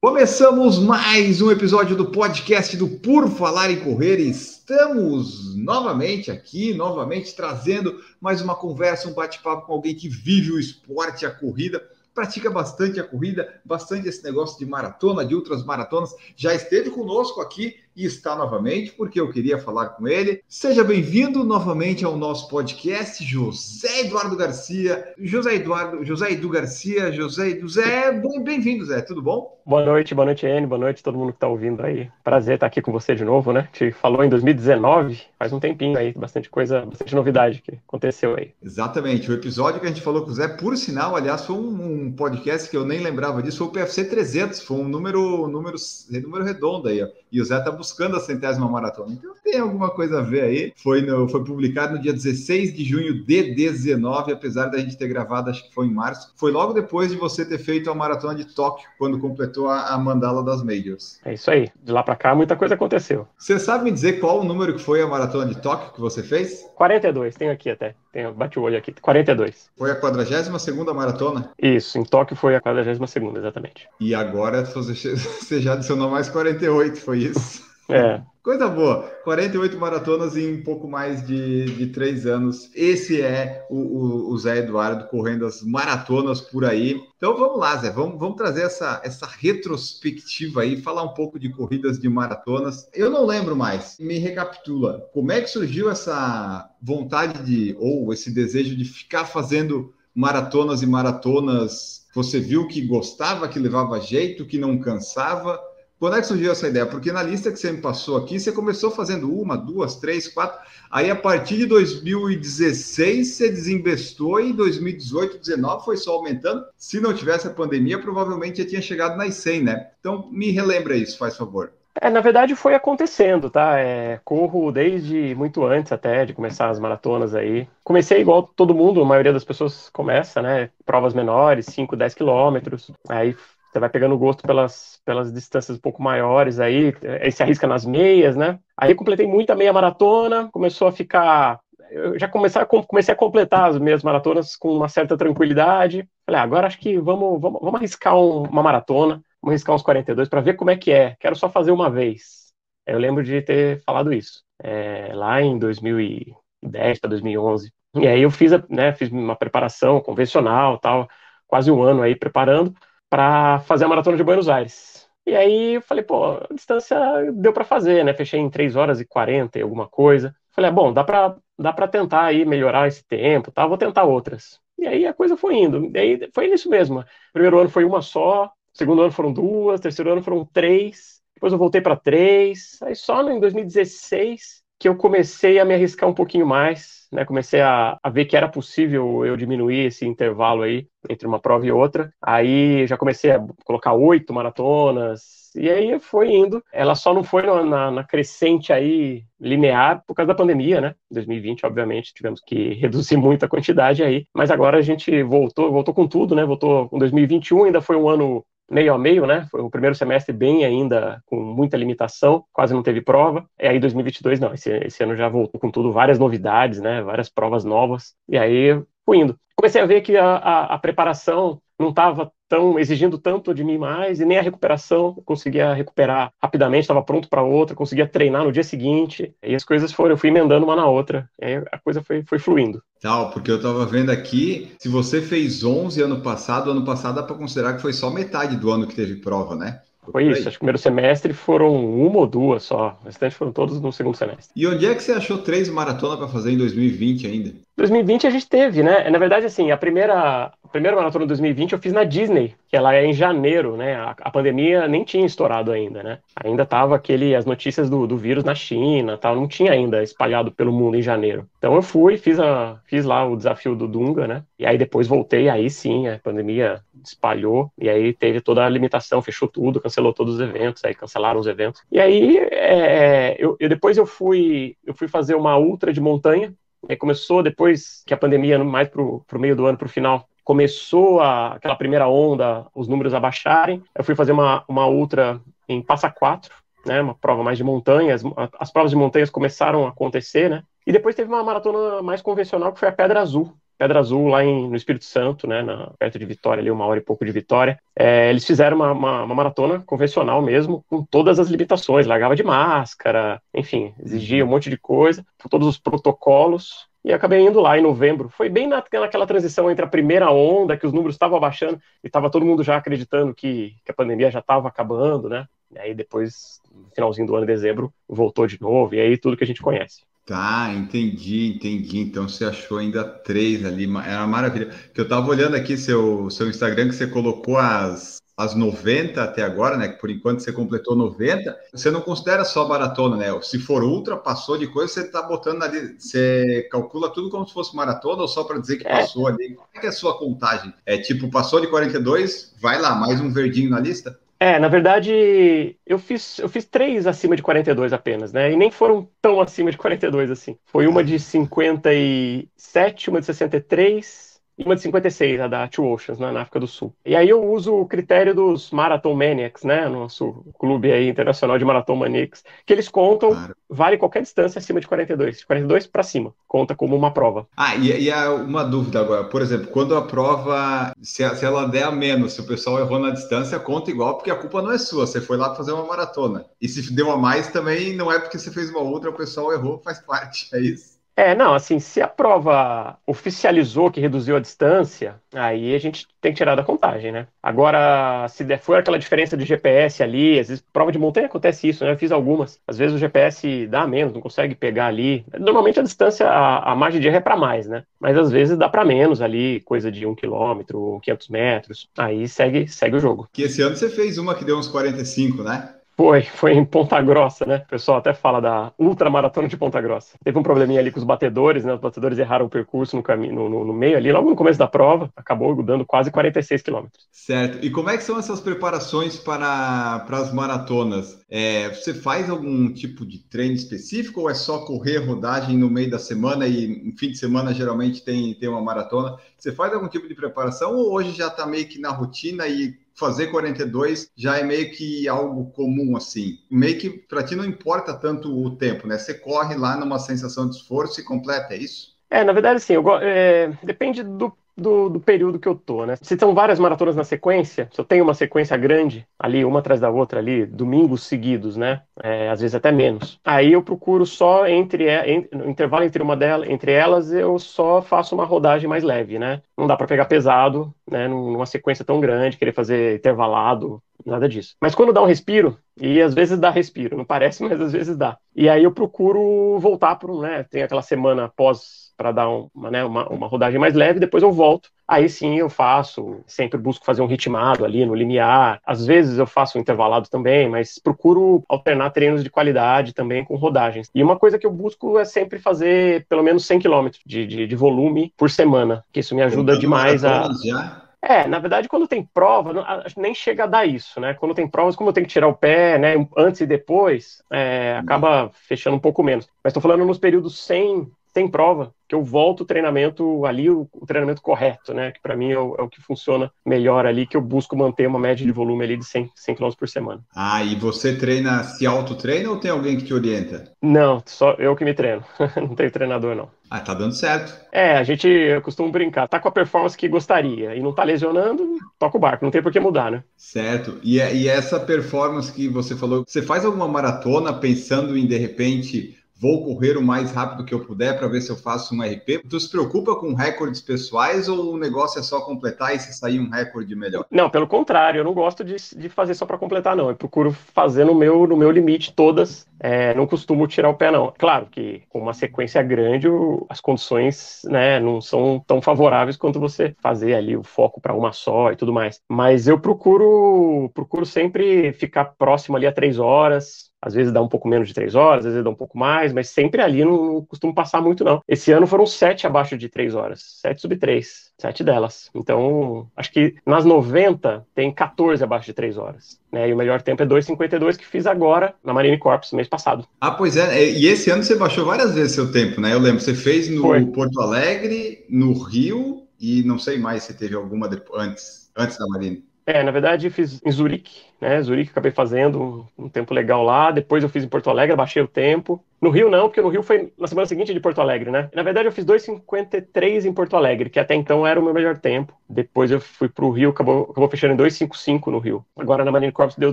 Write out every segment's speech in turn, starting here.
Começamos mais um episódio do podcast do Por Falar em Correr. Estamos novamente aqui, novamente trazendo mais uma conversa, um bate-papo com alguém que vive o esporte, a corrida, pratica bastante a corrida, bastante esse negócio de maratona, de outras maratonas. Já esteve conosco aqui e está novamente, porque eu queria falar com ele. Seja bem-vindo novamente ao nosso podcast, José Eduardo Garcia. José Eduardo, José Edu Garcia, José Edu Zé, bem-vindo, Zé, tudo bom? Boa noite, boa noite, Anne, boa noite a todo mundo que está ouvindo aí. Prazer estar aqui com você de novo, né? Te falou em 2019, faz um tempinho aí, bastante coisa, bastante novidade que aconteceu aí. Exatamente, o episódio que a gente falou com o Zé, por sinal, aliás, foi um, um podcast que eu nem lembrava disso, foi o PFC 300, foi um número, número, número redondo aí, ó. E o Zé tá buscando a centésima maratona. Então tem alguma coisa a ver aí. Foi, no, foi publicado no dia 16 de junho de 19, apesar da gente ter gravado, acho que foi em março. Foi logo depois de você ter feito a maratona de Tóquio, quando completou a, a mandala das Majors. É isso aí. De lá para cá, muita coisa aconteceu. Você sabe me dizer qual o número que foi a maratona de Tóquio que você fez? 42, tenho aqui até. Tenho, bate o olho aqui. 42. Foi a 42 segunda maratona? Isso, em Tóquio foi a 42 segunda, exatamente. E agora você já adicionou mais 48, foi isso? É. Coisa boa. 48 maratonas em pouco mais de, de três anos. Esse é o, o, o, Zé Eduardo correndo as maratonas por aí. Então vamos lá, Zé. Vamos, vamos trazer essa, essa retrospectiva aí, falar um pouco de corridas de maratonas. Eu não lembro mais. Me recapitula. Como é que surgiu essa vontade de, ou esse desejo de ficar fazendo maratonas e maratonas? Você viu que gostava, que levava jeito, que não cansava? Quando é que surgiu essa ideia? Porque na lista que você me passou aqui, você começou fazendo uma, duas, três, quatro. Aí, a partir de 2016, você desinvestou e 2018, 2019 foi só aumentando. Se não tivesse a pandemia, provavelmente já tinha chegado nas 100, né? Então, me relembra isso, faz favor. É, na verdade foi acontecendo, tá? É, corro desde muito antes até de começar as maratonas aí. Comecei igual todo mundo, a maioria das pessoas começa, né? Provas menores, 5, 10 quilômetros. Aí você vai pegando gosto pelas, pelas distâncias um pouco maiores aí, aí se arrisca nas meias, né? Aí completei muita meia maratona, começou a ficar. Eu já comecei a, comecei a completar as meias maratonas com uma certa tranquilidade. Falei, ah, agora acho que vamos, vamos, vamos arriscar um, uma maratona, vamos arriscar uns 42 para ver como é que é. Quero só fazer uma vez. Eu lembro de ter falado isso é, lá em 2010 para 2011. E aí eu fiz, né, fiz uma preparação convencional, tal, quase um ano aí preparando para fazer a maratona de Buenos Aires. E aí eu falei, pô, a distância deu para fazer, né? Fechei em 3 horas e 40 e alguma coisa. Falei, ah, bom, dá para dá para tentar aí melhorar esse tempo, tá? Vou tentar outras. E aí a coisa foi indo. E aí foi isso mesmo. Primeiro ano foi uma só, segundo ano foram duas, terceiro ano foram três. Depois eu voltei para três. Aí só em 2016 que eu comecei a me arriscar um pouquinho mais, né? Comecei a, a ver que era possível eu diminuir esse intervalo aí entre uma prova e outra. Aí já comecei a colocar oito maratonas, e aí foi indo. Ela só não foi na, na, crescente aí linear por causa da pandemia, né? 2020, obviamente, tivemos que reduzir muito a quantidade aí. Mas agora a gente voltou, voltou com tudo, né? Voltou com 2021, ainda foi um ano meio a meio, né? Foi o primeiro semestre bem ainda com muita limitação, quase não teve prova. E aí 2022 não, esse, esse ano já voltou com tudo, várias novidades, né? Várias provas novas. E aí fui indo. Comecei a ver que a, a, a preparação não estava tão exigindo tanto de mim mais e nem a recuperação eu conseguia recuperar rapidamente, estava pronto para outra, conseguia treinar no dia seguinte e as coisas foram, eu fui emendando uma na outra, e a coisa foi, foi fluindo. Tal, porque eu estava vendo aqui, se você fez 11 ano passado, ano passado dá para considerar que foi só metade do ano que teve prova, né? Foi isso, acho que o primeiro semestre foram uma ou duas só, o restante foram todos no segundo semestre. E onde é que você achou três maratonas para fazer em 2020 ainda? 2020 a gente teve, né? Na verdade, assim, a primeira, a primeira maratona de 2020 eu fiz na Disney, que ela é em janeiro, né? A, a pandemia nem tinha estourado ainda, né? Ainda tava aquele, as notícias do, do vírus na China, tal, não tinha ainda espalhado pelo mundo em janeiro. Então eu fui, fiz, a, fiz lá o desafio do Dunga, né? E aí depois voltei, aí sim, a pandemia espalhou, e aí teve toda a limitação, fechou tudo, cancelou todos os eventos, aí cancelaram os eventos. E aí, é, eu, eu depois eu fui, eu fui fazer uma ultra de montanha, Começou depois que a pandemia, mais pro, pro meio do ano, pro final, começou a, aquela primeira onda, os números abaixarem. Eu fui fazer uma, uma ultra em Passa Quatro, né, uma prova mais de montanhas. As provas de montanhas começaram a acontecer, né? E depois teve uma maratona mais convencional, que foi a Pedra Azul, Pedra Azul, lá em, no Espírito Santo, né, na, perto de Vitória, ali uma hora e pouco de Vitória. É, eles fizeram uma, uma, uma, maratona convencional mesmo, com todas as limitações, largava de máscara, enfim, exigia um monte de coisa, com todos os protocolos, e acabei indo lá em novembro. Foi bem na, naquela transição entre a primeira onda, que os números estavam abaixando, e estava todo mundo já acreditando que, que a pandemia já estava acabando, né, e aí depois, no finalzinho do ano, de dezembro, voltou de novo, e aí tudo que a gente conhece. Tá, entendi, entendi. Então você achou ainda três ali, era uma maravilha. Que eu tava olhando aqui seu, seu Instagram que você colocou as, as 90 até agora, né? Que por enquanto você completou 90. Você não considera só maratona, né? Se for ultra, passou de coisa, você tá botando ali, você calcula tudo como se fosse maratona ou só para dizer que é. passou ali? Como é que é a sua contagem? É tipo, passou de 42, vai lá, mais um verdinho na lista? É, na verdade, eu fiz, eu fiz três acima de 42 apenas, né? E nem foram tão acima de 42 assim. Foi uma de 57, uma de 63 e uma de 56, a da Two Oceans, né, na África do Sul. E aí eu uso o critério dos Marathon Maniacs, né, nosso clube aí internacional de Marathon Maniacs, que eles contam, claro. vale qualquer distância acima de 42, de 42 para cima, conta como uma prova. Ah, e, e há uma dúvida agora, por exemplo, quando a prova, se, se ela der a menos, se o pessoal errou na distância, conta igual, porque a culpa não é sua, você foi lá fazer uma maratona. E se deu a mais também, não é porque você fez uma outra, o pessoal errou, faz parte, é isso? É, não, assim, se a prova oficializou que reduziu a distância, aí a gente tem que tirar da contagem, né? Agora, se for aquela diferença de GPS ali, às vezes prova de montanha acontece isso, né? Eu fiz algumas. Às vezes o GPS dá menos, não consegue pegar ali. Normalmente a distância, a, a margem de erro é para mais, né? Mas às vezes dá para menos ali, coisa de um quilômetro, 500 metros. Aí segue, segue o jogo. Que esse ano você fez uma que deu uns 45, né? Foi, foi em Ponta Grossa, né? O pessoal até fala da ultramaratona de Ponta Grossa. Teve um probleminha ali com os batedores, né? Os batedores erraram o percurso no caminho, no, no, meio ali, logo no começo da prova, acabou dando quase 46 quilômetros. Certo. E como é que são essas preparações para, para as maratonas? É, você faz algum tipo de treino específico ou é só correr rodagem no meio da semana e no fim de semana geralmente tem, tem uma maratona? Você faz algum tipo de preparação ou hoje já está meio que na rotina e fazer 42 já é meio que algo comum, assim. Meio que para ti não importa tanto o tempo, né? Você corre lá numa sensação de esforço e completa, é isso? É, na verdade, sim. Eu, é, depende do do, do, período que eu tô, né? Se são várias maratonas na sequência, se eu tenho uma sequência grande, ali, uma atrás da outra, ali, domingos seguidos, né? É, às vezes até menos. Aí eu procuro só entre, entre, no intervalo entre uma delas, entre elas, eu só faço uma rodagem mais leve, né? Não dá para pegar pesado, né? Numa sequência tão grande, querer fazer intervalado, nada disso. Mas quando dá um respiro, e às vezes dá respiro, não parece, mas às vezes dá. E aí eu procuro voltar para né? Tem aquela semana pós para dar uma, né, uma, uma rodagem mais leve, depois eu volto. Aí sim eu faço, sempre busco fazer um ritmado ali no limiar. Às vezes eu faço um intervalado também, mas procuro alternar treinos de qualidade também com rodagens. E uma coisa que eu busco é sempre fazer pelo menos 100 km de, de, de volume por semana, que isso me ajuda demais a. Já? É, na verdade, quando tem prova, nem chega a dar isso, né? Quando tem provas, como eu tenho que tirar o pé, né, antes e depois, é, acaba fechando um pouco menos. Mas estou falando nos períodos sem, sem prova, que eu volto o treinamento ali, o, o treinamento correto, né? Que para mim é o, é o, que funciona melhor ali, que eu busco manter uma média de volume ali de 100, 100 km por semana. Ah, e você treina, se auto-treina ou tem alguém que te orienta? Não, só eu que me treino. não tenho treinador, não. Ah, tá dando certo. É, a gente costuma brincar, tá com a performance que gostaria e não tá lesionando, toca o barco, não tem por que mudar, né? Certo. E, e essa performance que você falou, você faz alguma maratona pensando em, de repente, vou correr o mais rápido que eu puder para ver se eu faço um RP. Tu se preocupa com recordes pessoais ou o negócio é só completar e se sair um recorde melhor? Não, pelo contrário, eu não gosto de, de fazer só para completar, não. Eu procuro fazer no meu, no meu limite todas. É, não costumo tirar o pé, não. Claro que com uma sequência grande, o, as condições né, não são tão favoráveis quanto você fazer ali o foco para uma só e tudo mais. Mas eu procuro, procuro sempre ficar próximo ali a três horas, às vezes dá um pouco menos de três horas, às vezes dá um pouco mais, mas sempre ali não, não costumo passar muito, não. Esse ano foram sete abaixo de três horas, sete sub três, sete delas. Então, acho que nas 90 tem 14 abaixo de três horas. Né, e o melhor tempo é 2,52 que fiz agora na Marine Corps, mês passado. Ah, pois é. E esse ano você baixou várias vezes seu tempo, né? Eu lembro, você fez no Foi. Porto Alegre, no Rio e não sei mais se teve alguma antes, antes da Marine. É, na verdade fiz em Zurique, né? Zurique acabei fazendo um, um, tempo legal lá. Depois eu fiz em Porto Alegre, baixei o tempo. No Rio não, porque no Rio foi na semana seguinte de Porto Alegre, né? Na verdade eu fiz 2,53 em Porto Alegre, que até então era o meu melhor tempo. Depois eu fui pro Rio, acabou, acabou fechando em 2,55 no Rio. Agora na Marine Corps deu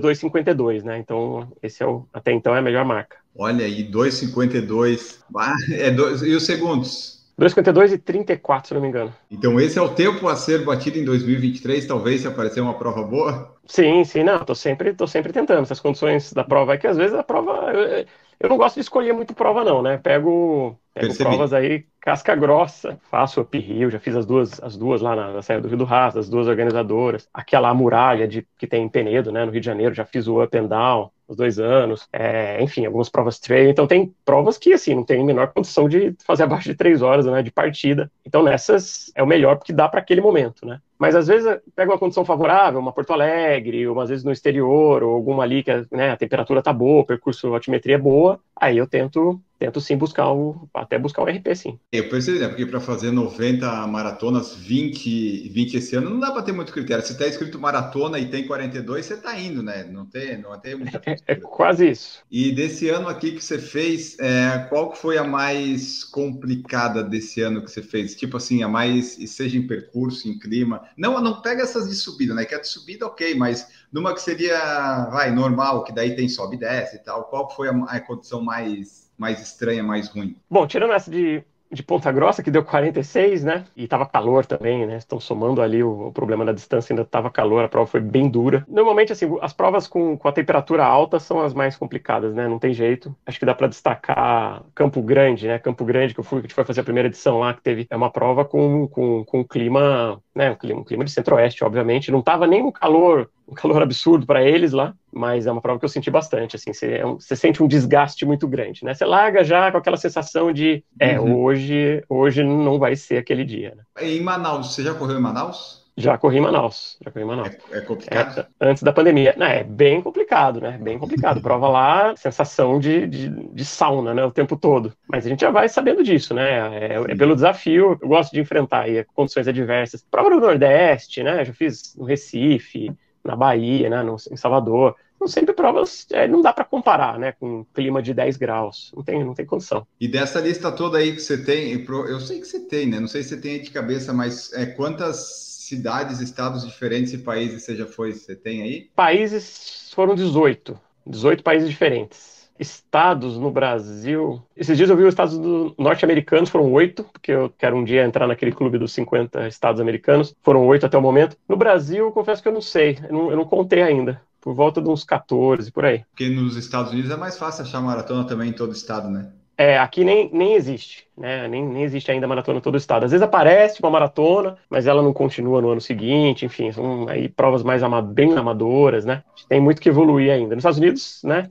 2,52, né? Então esse é o, até então é a melhor marca. Olha aí, 2,52. Ah, é dois, e os segundos? 2,52 e 34, se não me engano. Então esse é o tempo a ser batido em 2023, talvez se aparecer uma prova boa? Sim, sim, não, tô sempre, tô sempre tentando. Essas condições da prova é que às vezes a prova. Eu, eu não gosto de escolher muito prova, não, né? Pego, pego provas aí, casca grossa, faço Up Rio, já fiz as duas, as duas lá na, na Serra do Rio do Rastro, as duas organizadoras. Aquela muralha de, que tem em Penedo, né? No Rio de Janeiro, já fiz o Up and Down os dois anos, é, enfim, algumas provas trail. Então tem provas que assim não tem a menor condição de fazer abaixo de três horas né, de partida. Então nessas é o melhor porque dá para aquele momento, né? Mas às vezes pega uma condição favorável, uma Porto Alegre, ou às vezes no exterior, ou alguma ali que né, a temperatura tá boa, o percurso, a altimetria é boa, aí eu tento tento sim buscar o, até buscar o RP, sim. Eu percebi, né? Porque para fazer 90 maratonas, 20, 20 esse ano, não dá para ter muito critério. Se está escrito maratona e tem 42, você está indo, né? Não tem, não tem muita é, é, quase isso. E desse ano aqui que você fez, é, qual que foi a mais complicada desse ano que você fez? Tipo assim, a mais, seja em percurso, em clima. Não, não pega essas de subida, né? Que a de subida, ok, mas numa que seria, vai, normal, que daí tem sobe e desce e tal. Qual foi a, a condição mais mais estranha, mais ruim? Bom, tirando essa de, de Ponta Grossa, que deu 46, né? E tava calor também, né? Estão somando ali o, o, problema da distância, ainda tava calor, a prova foi bem dura. Normalmente, assim, as provas com, com a temperatura alta são as mais complicadas, né? Não tem jeito. Acho que dá para destacar Campo Grande, né? Campo Grande, que eu fui, que a gente foi fazer a primeira edição lá, que teve é uma prova com, com, com clima, né? Um clima, um clima de centro-oeste, obviamente. Não tava nem um calor um calor absurdo para eles lá, mas é uma prova que eu senti bastante, assim, você, é um, você, sente um desgaste muito grande, né? Você larga já com aquela sensação de, é, uhum. hoje, hoje não vai ser aquele dia, né? Em Manaus, você já correu em Manaus? Já corri em Manaus, já corri em Manaus. É, é complicado? É, antes da pandemia. Não, é bem complicado, né? Bem complicado. Prova lá, sensação de, de, de, sauna, né? O tempo todo. Mas a gente já vai sabendo disso, né? É, é pelo desafio. Eu gosto de enfrentar aí condições adversas. Prova no Nordeste, né? Já fiz no Recife, na Bahia, né, no, em Salvador. São sempre provas, é, não dá para comparar, né, com um clima de 10 graus, não tem, não tem condição. E dessa lista toda aí que você tem, eu sei que você tem, né, não sei se você tem aí de cabeça, mas é, quantas cidades, estados diferentes e países você já foi, você tem aí? Países foram 18, 18 países diferentes estados no Brasil. Esses dias eu vi os estados norte-americanos, foram oito, porque eu quero um dia entrar naquele clube dos 50 estados americanos. Foram oito até o momento. No Brasil, confesso que eu não sei, eu não, eu não contei ainda. Por volta de uns 14, por aí. Porque nos Estados Unidos é mais fácil achar maratona também em todo estado, né? É, aqui nem, nem existe, né? Nem, nem existe ainda maratona em todo o estado. Às vezes aparece uma maratona, mas ela não continua no ano seguinte, enfim, são aí provas mais ama bem amadoras, né? Tem muito que evoluir ainda. Nos Estados Unidos, né,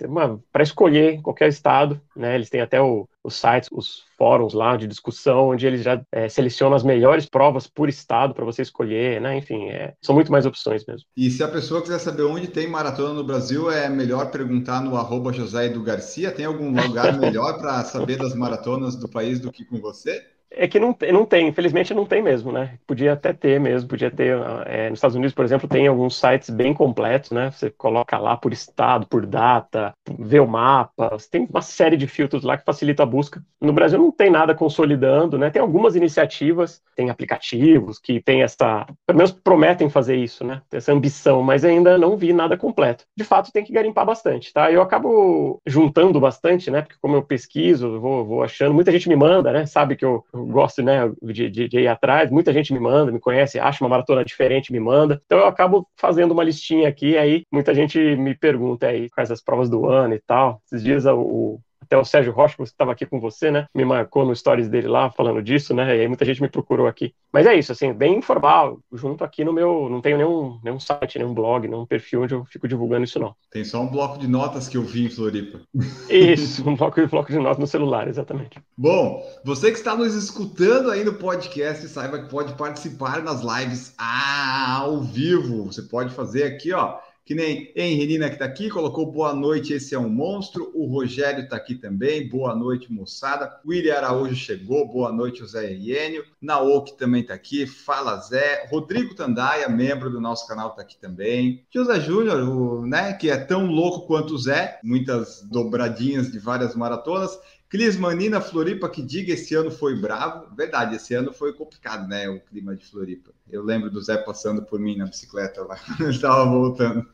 para escolher qualquer estado, né, eles têm até o, os sites, os fóruns lá de discussão, onde eles já é, selecionam as melhores provas por estado para você escolher, né? Enfim, é, são muito mais opções mesmo. E se a pessoa quiser saber onde tem maratona no Brasil, é melhor perguntar no arroba José Edu Garcia. Tem algum lugar melhor para saber das maratonas do país do que com você? É que não, não tem, infelizmente não tem mesmo, né? Podia até ter mesmo, podia ter. É, nos Estados Unidos, por exemplo, tem alguns sites bem completos, né? Você coloca lá por estado, por data, vê o mapa, você tem uma série de filtros lá que facilita a busca. No Brasil não tem nada consolidando, né? Tem algumas iniciativas, tem aplicativos que tem essa. Pelo menos prometem fazer isso, né? Tem essa ambição, mas ainda não vi nada completo. De fato, tem que garimpar bastante, tá? Eu acabo juntando bastante, né? Porque como eu pesquiso, vou, vou achando, muita gente me manda, né? Sabe que eu gosto né, de, de, de, ir atrás, muita gente me manda, me conhece, acha uma maratona diferente, me manda. Então eu acabo fazendo uma listinha aqui, aí muita gente me pergunta aí quais as provas do ano e tal. Esses dias o, até o Sérgio Rocha, que estava aqui com você, né? Me marcou no stories dele lá falando disso, né? E aí muita gente me procurou aqui. Mas é isso, assim, bem informal, junto aqui no meu. Não tenho nenhum, nenhum site, nenhum blog, nenhum perfil onde eu fico divulgando isso, não. Tem só um bloco de notas que eu vi em Floripa. Isso, um bloco, um bloco de notas no celular, exatamente. Bom, você que está nos escutando aí no podcast, saiba que pode participar nas lives ao vivo. Você pode fazer aqui, ó que nem Henrina que está aqui, colocou boa noite, esse é um monstro. O Rogério está aqui também, boa noite, moçada. William Araújo chegou, boa noite, o Zé Iênio. Naoki também está aqui, fala Zé. Rodrigo Tandaia, membro do nosso canal, está aqui também. José Júnior, né, que é tão louco quanto o Zé, muitas dobradinhas de várias maratonas. Cris Manina, Floripa, que diga, esse ano foi bravo. Verdade, esse ano foi complicado, né? O clima de Floripa. Eu lembro do Zé passando por mim na bicicleta lá, estava voltando.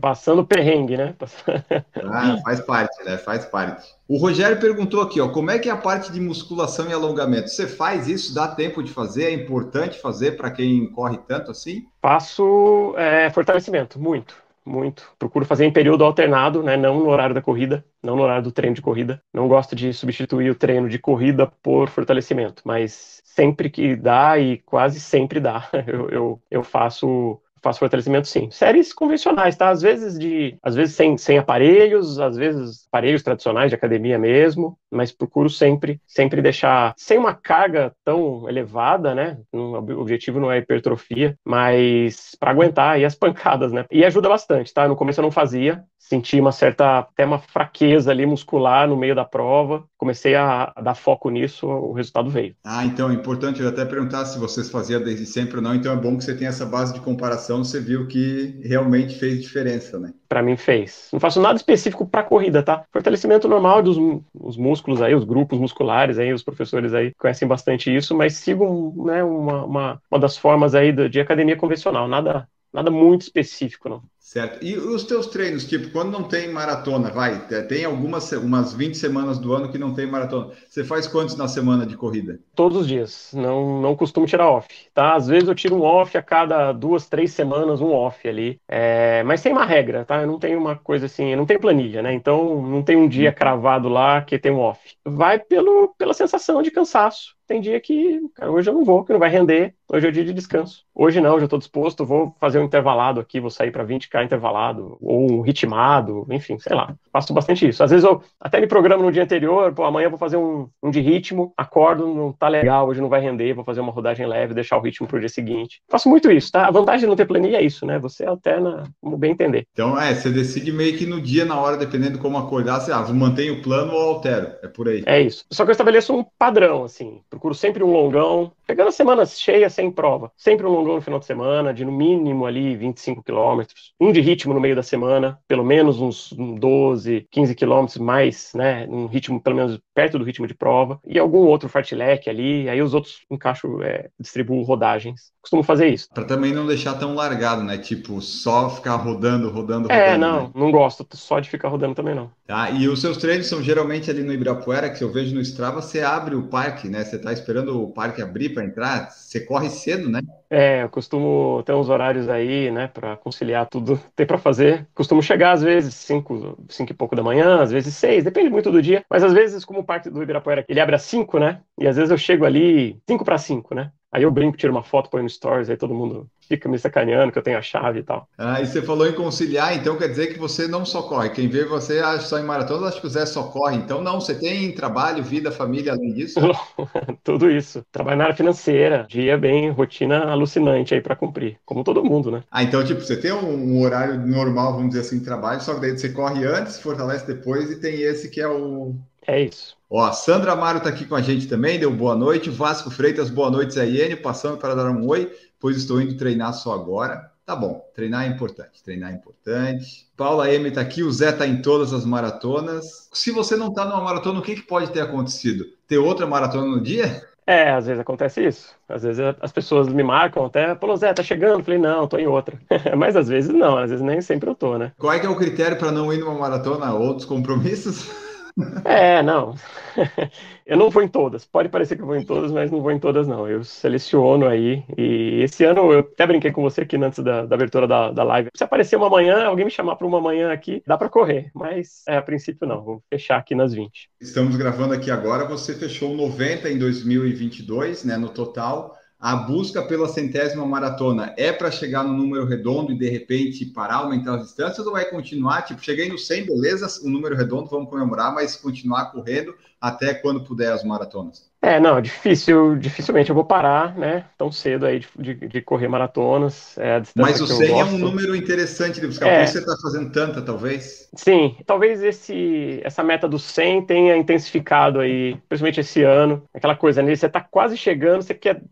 Passando perrengue, né? ah, faz parte, né? Faz parte. O Rogério perguntou aqui, ó, como é que é a parte de musculação e alongamento? Você faz isso? Dá tempo de fazer? É importante fazer para quem corre tanto assim? Faço é, fortalecimento, muito muito. Procuro fazer em período alternado, né? Não no horário da corrida, não no horário do treino de corrida. Não gosto de substituir o treino de corrida por fortalecimento, mas sempre que dá e quase sempre dá, eu, eu, eu faço faço fortalecimento sim. Séries convencionais, tá? Às vezes de, às vezes sem, sem aparelhos, às vezes aparelhos tradicionais de academia mesmo, mas procuro sempre, sempre deixar sem uma carga tão elevada, né? O objetivo não é hipertrofia, mas para aguentar aí as pancadas, né? E ajuda bastante, tá? No começo eu não fazia, senti uma certa, até uma fraqueza ali muscular no meio da prova. Comecei a, a, dar foco nisso, o resultado veio. Ah, então é importante eu até perguntar se vocês faziam desde sempre ou não. Então é bom que você tenha essa base de comparação, você viu que realmente fez diferença, né? Para mim fez. Não faço nada específico para corrida, tá? Fortalecimento normal dos os músculos aí, os grupos musculares aí, os professores aí conhecem bastante isso, mas sigo né, uma, uma, uma das formas aí de, de academia convencional, nada nada muito específico, não. Certo. E os teus treinos, tipo, quando não tem maratona, vai, tem algumas umas 20 semanas do ano que não tem maratona. Você faz quantos na semana de corrida? Todos os dias. Não, não costumo tirar off, tá? Às vezes eu tiro um off a cada duas, três semanas, um off ali. É, mas tem uma regra, tá? Eu não tenho uma coisa assim, eu não tenho planilha, né? Então não tem um dia cravado lá que tem um off. Vai pelo, pela sensação de cansaço tem dia que, cara, hoje eu não vou, que não vai render, hoje é o dia de descanso. Hoje não, já estou disposto, vou fazer um intervalado aqui, vou sair para 20k intervalado, ou ritmado, enfim, sei lá. Faço bastante isso. Às vezes eu até me programo no dia anterior, pô, amanhã vou fazer um, um de ritmo, acordo, não tá legal, hoje não vai render, vou fazer uma rodagem leve, deixar o ritmo pro dia seguinte. Faço muito isso, tá? A vantagem de não ter planilha é isso, né? Você alterna como bem entender. Então, é, você decide meio que no dia, na hora, dependendo de como acordar, você, ah, mantenho o plano ou altero. É por aí. É isso. Só que eu estabeleço um padrão, assim procuro sempre um longão, pegando as semanas cheias sem prova. Sempre um longão no final de semana, de no mínimo ali 25 quilômetros. Um de ritmo no meio da semana, pelo menos uns 12, 15 quilômetros mais, né? Um ritmo pelo menos perto do ritmo de prova. E algum outro fartlek ali, aí os outros encaixo, é, distribuo rodagens. Costumo fazer isso. Para também não deixar tão largado, né? Tipo, só ficar rodando, rodando, é, rodando. É, não, né? não gosto só de ficar rodando também não. Tá, e os seus treinos são geralmente ali no Ibirapuera, que eu vejo no Strava, você abre o parque, né? Você tá esperando o parque abrir para entrar, você corre cedo, né? É, eu costumo ter uns horários aí, né, para conciliar tudo, tem para fazer. Costumo chegar às vezes 5, cinco e pouco da manhã, às vezes 6, depende muito do dia, mas às vezes como o parque do Ibirapuera, ele abre às 5, né? E às vezes eu chego ali 5 para 5, né? Aí eu brinco, tiro uma foto, põe no stories, aí todo mundo fica me sacaneando que eu tenho a chave e tal. Ah, e você falou em conciliar, então quer dizer que você não só corre. Quem vê você só em maratona, acho que o Zé só corre. Então não, você tem trabalho, vida, família além disso? Tudo isso. Trabalho na área financeira, dia bem, rotina alucinante aí para cumprir, como todo mundo, né? Ah, então tipo, você tem um horário normal, vamos dizer assim, de trabalho, só que daí você corre antes, fortalece depois e tem esse que é o é isso. Ó, a Sandra Amaro está aqui com a gente também, deu boa noite. Vasco Freitas, boa noite, Zaiane, passando para dar um oi, pois estou indo treinar só agora. Tá bom, treinar é importante, treinar é importante. Paula M está aqui, o Zé está em todas as maratonas. Se você não está numa maratona, o que, que pode ter acontecido? Ter outra maratona no dia? É, às vezes acontece isso. Às vezes as pessoas me marcam até, falou, Zé, tá chegando? falei, não, tô em outra. Mas às vezes não, às vezes nem sempre eu tô, né? Qual é que é o critério para não ir numa maratona? Outros compromissos? É, não. Eu não vou em todas. Pode parecer que eu vou em todas, mas não vou em todas, não. Eu seleciono aí. E esse ano eu até brinquei com você aqui antes da, da abertura da, da live. Se aparecer uma manhã, alguém me chamar para uma manhã aqui, dá para correr. Mas é, a princípio não. Vou fechar aqui nas 20. Estamos gravando aqui agora. Você fechou 90 em 2022, né, no total a busca pela centésima maratona é para chegar no número redondo e de repente parar, aumentar as distâncias ou vai continuar? Tipo, cheguei no 100, beleza, o número redondo, vamos comemorar, mas continuar correndo até quando puder as maratonas? É, não, difícil, dificilmente eu vou parar, né, tão cedo aí de, de, de correr maratonas. É Mas o 100 é um número interessante de buscar, é. por isso você está fazendo tanta, talvez? Sim, talvez esse, essa meta do 100 tenha intensificado aí, principalmente esse ano, aquela coisa, né, você está quase chegando, você quer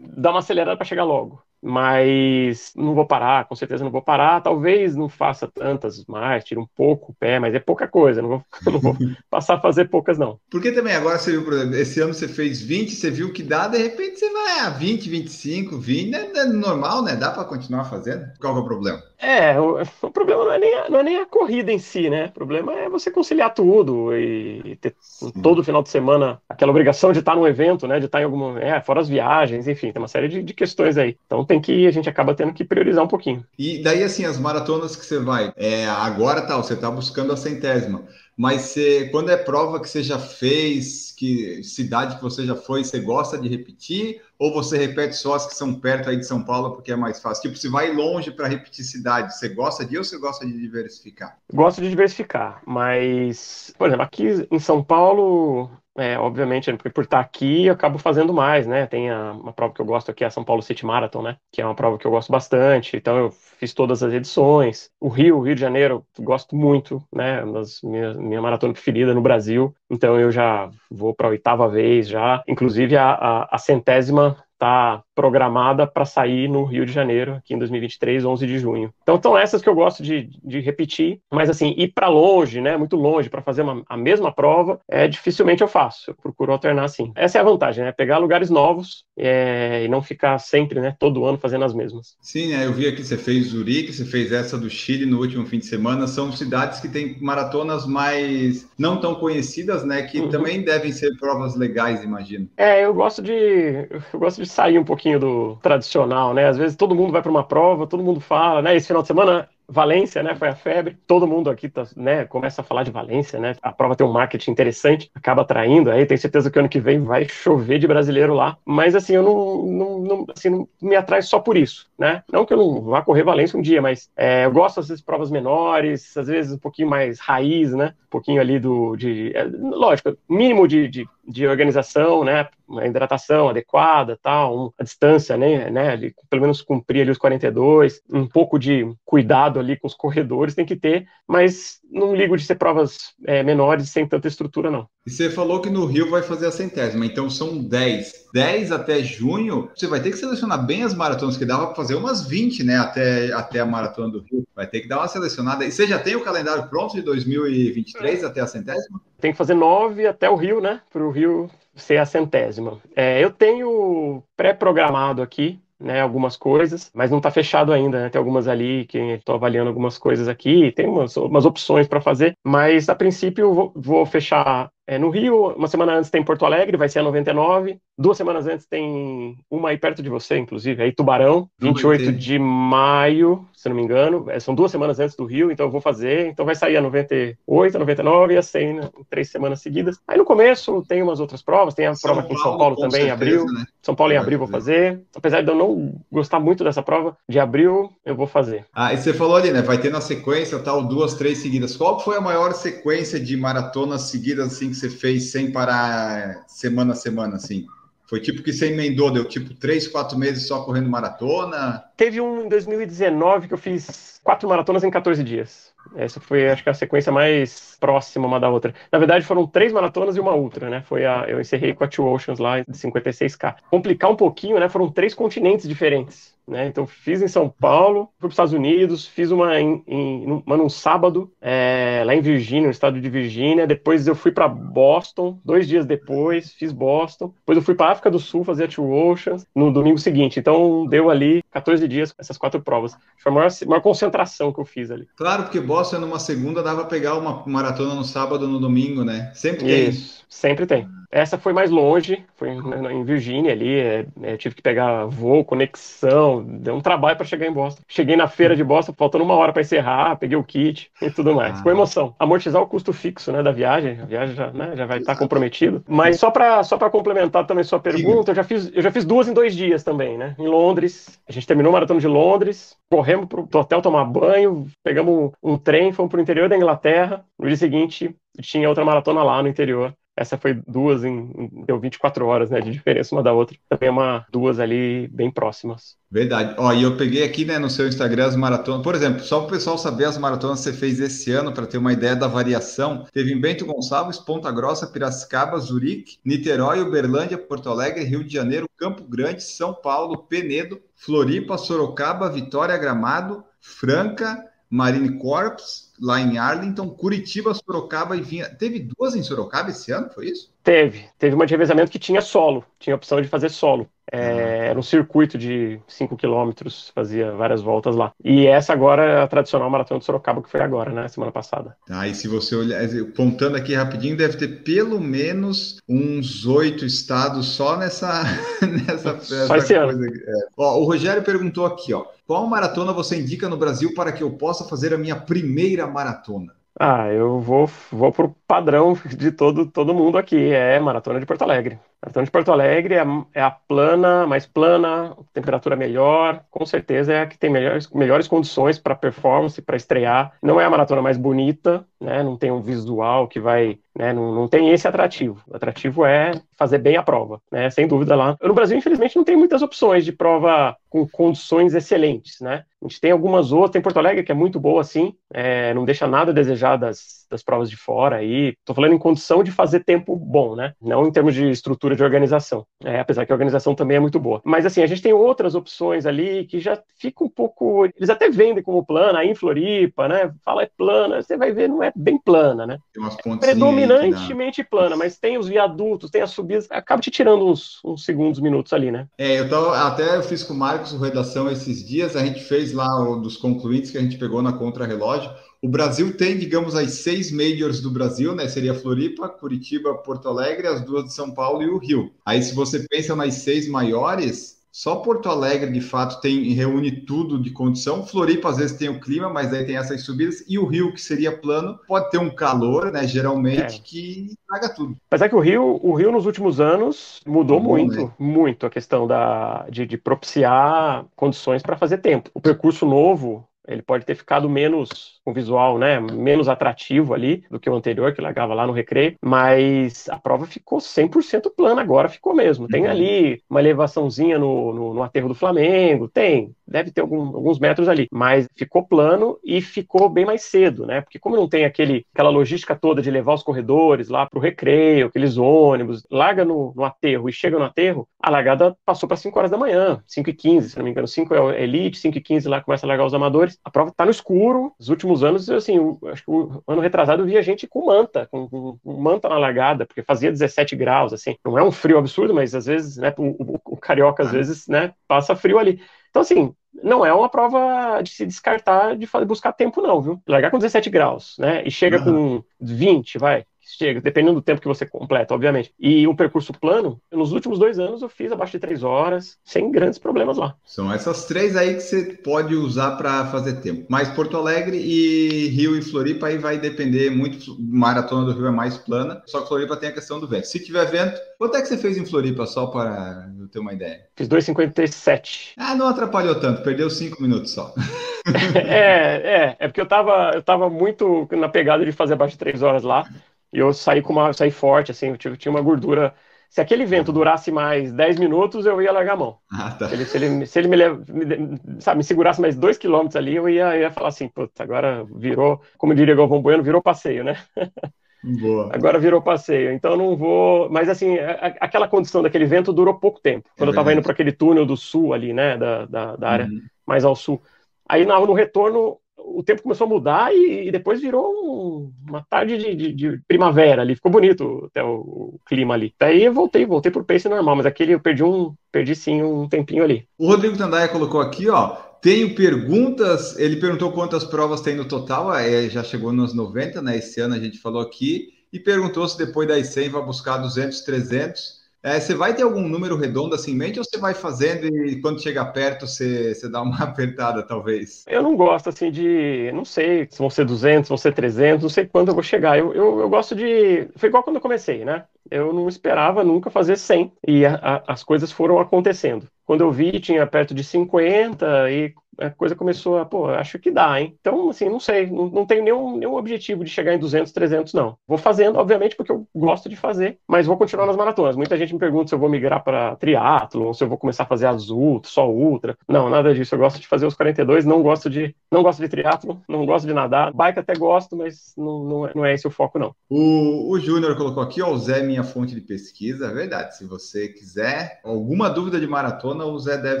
dar uma acelerada para chegar logo mas não vou parar, com certeza não vou parar. Talvez não faça tantas mais, tire um pouco o pé, mas é pouca coisa, não vou, não vou passar a fazer poucas, não. Porque também agora você viu, por exemplo, esse ano você fez 20, você viu que dá, de repente você vai a 20, 25, 20, né? é normal, né? Dá para continuar fazendo. Qual é o problema? É, o, o problema não é, nem a, não é nem a corrida em si, né? O problema é você conciliar tudo e ter Sim. todo final de semana aquela obrigação de estar num evento, né? De estar em alguma. É, fora as viagens, enfim, tem uma série de, de questões aí. Então tem que. A gente acaba tendo que priorizar um pouquinho. E daí, assim, as maratonas que você vai, é, agora tal, você está buscando a centésima. Mas você, quando é prova que você já fez, que cidade que você já foi, você gosta de repetir? Ou você repete só as que são perto aí de São Paulo porque é mais fácil? Tipo, se vai longe para repetir cidade, você gosta de ou você gosta de diversificar? Gosto de diversificar, mas, por exemplo, aqui em São Paulo, é, obviamente, por estar aqui, eu acabo fazendo mais, né? Tem a, uma prova que eu gosto aqui, a São Paulo City Marathon, né? Que é uma prova que eu gosto bastante. Então, eu fiz todas as edições. O Rio, Rio de Janeiro, gosto muito, né? Minha maratona preferida no Brasil. Então, eu já vou para a oitava vez já. Inclusive, a, a, a centésima está programada para sair no Rio de Janeiro, aqui em 2023, 11 de junho. Então, são essas que eu gosto de, de repetir, mas assim, ir para longe, né, muito longe, para fazer uma, a mesma prova, é dificilmente eu faço. Eu procuro alternar assim. Essa é a vantagem, né, pegar lugares novos é, e não ficar sempre, né, todo ano fazendo as mesmas. Sim, né, eu vi aqui, você fez Zurique, você fez essa do Chile no último fim de semana, são cidades que têm maratonas mais não tão conhecidas, né, que uhum. também devem ser provas legais, imagino. É, eu gosto de eu gosto de sair um pouquinho do tradicional, né? Às vezes todo mundo vai para uma prova, todo mundo fala, né? Esse final de semana Valência, né? Foi a febre. Todo mundo aqui tá, né, começa a falar de Valência, né? A prova tem um marketing interessante, acaba atraindo. Aí tenho certeza que ano que vem vai chover de brasileiro lá. Mas assim, eu não, não, não, assim, não me atrai só por isso, né? Não que eu não vá correr Valência um dia, mas é, eu gosto às vezes provas menores, às vezes um pouquinho mais raiz, né? Um pouquinho ali do de, é, lógico, mínimo de, de, de, organização, né? Uma hidratação adequada, tal, um, a distância, né? né? De, pelo menos cumprir ali os 42, um pouco de cuidado ali com os corredores, tem que ter, mas não ligo de ser provas é, menores sem tanta estrutura, não. E você falou que no Rio vai fazer a centésima, então são 10. 10 até junho, você vai ter que selecionar bem as maratonas, que dava para fazer umas 20, né, até, até a maratona do Rio. Vai ter que dar uma selecionada. E você já tem o calendário pronto de 2023 é. até a centésima? Tem que fazer 9 até o Rio, né, para o Rio ser a centésima. É, eu tenho pré-programado aqui né, algumas coisas, mas não está fechado ainda, né? Tem algumas ali que estou avaliando algumas coisas aqui, tem umas, umas opções para fazer, mas a princípio vou, vou fechar é, no Rio, uma semana antes tem Porto Alegre, vai ser a 99. Duas semanas antes tem uma aí perto de você, inclusive, aí Tubarão, 28 de maio, se não me engano. É, são duas semanas antes do Rio, então eu vou fazer. Então vai sair a 98, a 99 e a 100 né, em três semanas seguidas. Aí no começo tem umas outras provas, tem a São prova aqui em São Paulo também, certeza, em abril. Né? São Paulo em abril vou fazer. Apesar de eu não gostar muito dessa prova, de abril eu vou fazer. Ah, e você falou ali, né? Vai ter na sequência tal, duas, três seguidas. Qual foi a maior sequência de maratonas seguidas assim você fez sem parar semana a semana, assim? Foi tipo que você emendou, deu tipo três, quatro meses só correndo maratona? Teve um em 2019 que eu fiz quatro maratonas em 14 dias. Essa foi, acho que, a sequência mais próxima uma da outra. Na verdade, foram três maratonas e uma ultra, né? Foi a, eu encerrei com a Two Oceans lá de 56K. Complicar um pouquinho, né? Foram três continentes diferentes. Né? Então fiz em São Paulo, fui para os Estados Unidos, fiz uma, em, em, uma num sábado é, lá em Virgínia, no estado de Virgínia. Depois eu fui para Boston, dois dias depois fiz Boston. Depois eu fui para África do Sul fazer a Two Oceans no domingo seguinte. Então deu ali 14 dias essas quatro provas. Foi a maior, maior concentração que eu fiz ali. Claro, porque Boston numa segunda dava para pegar uma maratona no sábado, no domingo, né? Sempre tem. Isso, sempre tem. Essa foi mais longe, foi em Virgínia ali, é, é, tive que pegar voo, conexão, deu um trabalho para chegar em Boston. Cheguei na feira de Boston, faltando uma hora para encerrar, peguei o kit e tudo mais. Ah. Foi emoção. Amortizar o custo fixo né, da viagem, a viagem já, né, já vai estar tá comprometido. Mas só para só complementar também sua pergunta, eu já, fiz, eu já fiz duas em dois dias também, né? Em Londres, a gente terminou o maratona de Londres, corremos pro hotel tomar banho, pegamos um, um trem, fomos pro interior da Inglaterra. No dia seguinte, tinha outra maratona lá no interior Essa foi duas em, deu 24 horas, né, de diferença uma da outra. Também é uma duas ali bem próximas. Verdade. Ó, e eu peguei aqui, né, no seu Instagram as maratonas. Por exemplo, só para o pessoal saber as maratonas que você fez esse ano, para ter uma ideia da variação. Teve em Bento Gonçalves, Ponta Grossa, Piracicaba, Zurique, Niterói, Uberlândia, Porto Alegre, Rio de Janeiro, Campo Grande, São Paulo, Penedo, Floripa, Sorocaba, Vitória, Gramado, Franca, Marine Corps, lá em Arlington, Curitiba, Sorocaba e vinha. Teve duas em Sorocaba esse ano, foi isso? Teve. Teve uma de revezamento que tinha solo, tinha opção de fazer solo. É, uhum. Era um circuito de 5 quilômetros, fazia várias voltas lá. E essa agora é a tradicional maratona de Sorocaba, que foi agora, né? Semana passada. Tá, e se você olhar, contando aqui rapidinho, deve ter pelo menos uns oito estados só nessa, nessa, só esse coisa. Ano. É. Ó, o Rogério perguntou aqui, ó. Qual maratona você indica no Brasil para que eu possa fazer a minha primeira maratona? Ah, eu vou, vou pro padrão de todo, todo mundo aqui, é Maratona de Porto Alegre. Maratona de Porto Alegre é, é a plana, mais plana, temperatura melhor, com certeza é a que tem melhores, melhores condições para performance, para estrear. Não é a maratona mais bonita, né? Não tem um visual que vai, né? Não, não tem esse atrativo. O atrativo é fazer bem a prova, né? Sem dúvida lá. No Brasil, infelizmente, não tem muitas opções de prova com condições excelentes, né? A gente tem algumas outras, tem Porto Alegre que é muito boa, assim, é, não deixa nada a desejar das, das provas de fora aí. Tô falando em condição de fazer tempo bom, né? Não em termos de estrutura de organização. É, apesar que a organização também é muito boa. Mas assim, a gente tem outras opções ali que já fica um pouco. Eles até vendem como plana, aí em Floripa, né? Fala é plana, você vai ver, não é bem plana, né? Tem umas é predominantemente plana, mas tem os viadutos, tem as subidas, acaba te tirando uns, uns segundos, minutos ali, né? É, eu tava, até eu fiz com o Marcos o redação esses dias, a gente fez lá o dos concluintes que a gente pegou na contra-relógio. O Brasil tem, digamos, as seis majors do Brasil, né? Seria Floripa, Curitiba, Porto Alegre, as duas de São Paulo e o Rio. Aí, se você pensa nas seis maiores, só Porto Alegre, de fato, tem reúne tudo de condição. Floripa, às vezes, tem o clima, mas aí tem essas subidas. E o Rio, que seria plano, pode ter um calor, né? Geralmente, é. que traga tudo. Mas é que o Rio, o Rio nos últimos anos mudou muito, né? muito a questão da, de, de propiciar condições para fazer tempo. O percurso novo, ele pode ter ficado menos com visual, né, menos atrativo ali do que o anterior, que largava lá no recreio, mas a prova ficou 100% plana agora, ficou mesmo. Tem uhum. ali uma elevaçãozinha no, no, no, aterro do Flamengo, tem, deve ter algum, alguns metros ali, mas ficou plano e ficou bem mais cedo, né, porque como não tem aquele, aquela logística toda de levar os corredores lá para o recreio, aqueles ônibus, larga no, no aterro e chega no aterro, a largada passou para 5 horas da manhã, 5 e 15, se não me engano, 5 é elite, 5 e 15 lá começa a largar os amadores, a prova está no escuro, os últimos anos, assim, acho que o ano retrasado eu via gente com manta, com, com, com, manta na largada, porque fazia 17 graus, assim. Não é um frio absurdo, mas às vezes, né, o, o, o carioca às vezes, né, passa frio ali. Então, assim, não é uma prova de se descartar de buscar tempo, não, viu? Largar com 17 graus, né? E chega uhum. com 20, vai chega, dependendo do tempo que você completa, obviamente. E um percurso plano, nos últimos dois anos eu fiz abaixo de três horas, sem grandes problemas lá. São essas três aí que você pode usar para fazer tempo. Mas Porto Alegre e Rio e Floripa aí vai depender muito. Maratona do Rio é mais plana, só que Floripa tem a questão do vento. Se tiver vento, quanto é que você fez em Floripa, só para eu ter uma ideia? Fiz 2,57. Ah, não atrapalhou tanto, perdeu cinco minutos só. é, é, é porque eu tava, eu tava muito na pegada de fazer abaixo de três horas lá. E eu saí com uma, saí forte, assim, eu tinha uma gordura. Se aquele vento durasse mais 10 minutos, eu ia largar a mão. Ah, tá. se, ele, se, ele, se ele me, me, sabe, me segurasse mais 2 quilômetros ali, eu ia, ia falar assim, puta, agora virou, como diria Galvão Bueno, virou passeio, né? Boa. Agora virou passeio, então não vou. Mas assim, a, aquela condição daquele vento durou pouco tempo. Quando é eu estava indo para aquele túnel do sul ali, né, da, da, da área uhum. mais ao sul. Aí no retorno o tempo começou a mudar e, e depois virou um, uma tarde de, de, de, primavera ali, ficou bonito até o, o, clima ali. Daí eu voltei, voltei pro pace normal, mas aquele eu perdi um, perdi sim um tempinho ali. O Rodrigo Tandaia colocou aqui, ó, tenho perguntas, ele perguntou quantas provas tem no total, é, já chegou nos 90, né, esse ano a gente falou aqui, e perguntou se depois das 100 vai buscar 200, 300, é, você vai ter algum número redondo assim em mente ou você vai fazendo e quando chega perto você, você dá uma apertada, talvez? Eu não gosto assim de. Não sei se vão ser 200, vão ser 300, não sei quando eu vou chegar. Eu, eu, eu gosto de. Foi igual quando eu comecei, né? Eu não esperava nunca fazer 100 e a, a, as coisas foram acontecendo. Quando eu vi, tinha perto de 50 e a coisa começou a, pô, acho que dá, hein? Então, assim, não sei, não, não tenho nenhum, nenhum objetivo de chegar em 200, 300, não. Vou fazendo, obviamente, porque eu gosto de fazer, mas vou continuar nas maratonas. Muita gente me pergunta se eu vou migrar para triatlo, se eu vou começar a fazer as ultra, só ultra. Não, nada disso. Eu gosto de fazer os 42, não gosto de, não gosto de triatlo, não gosto de nadar. Bike até gosto, mas não, não, é, não é esse o foco, não. O, o Júnior colocou aqui, ó, o Zé, minha fonte de pesquisa. É verdade. Se você quiser alguma dúvida de maratona, o Zé deve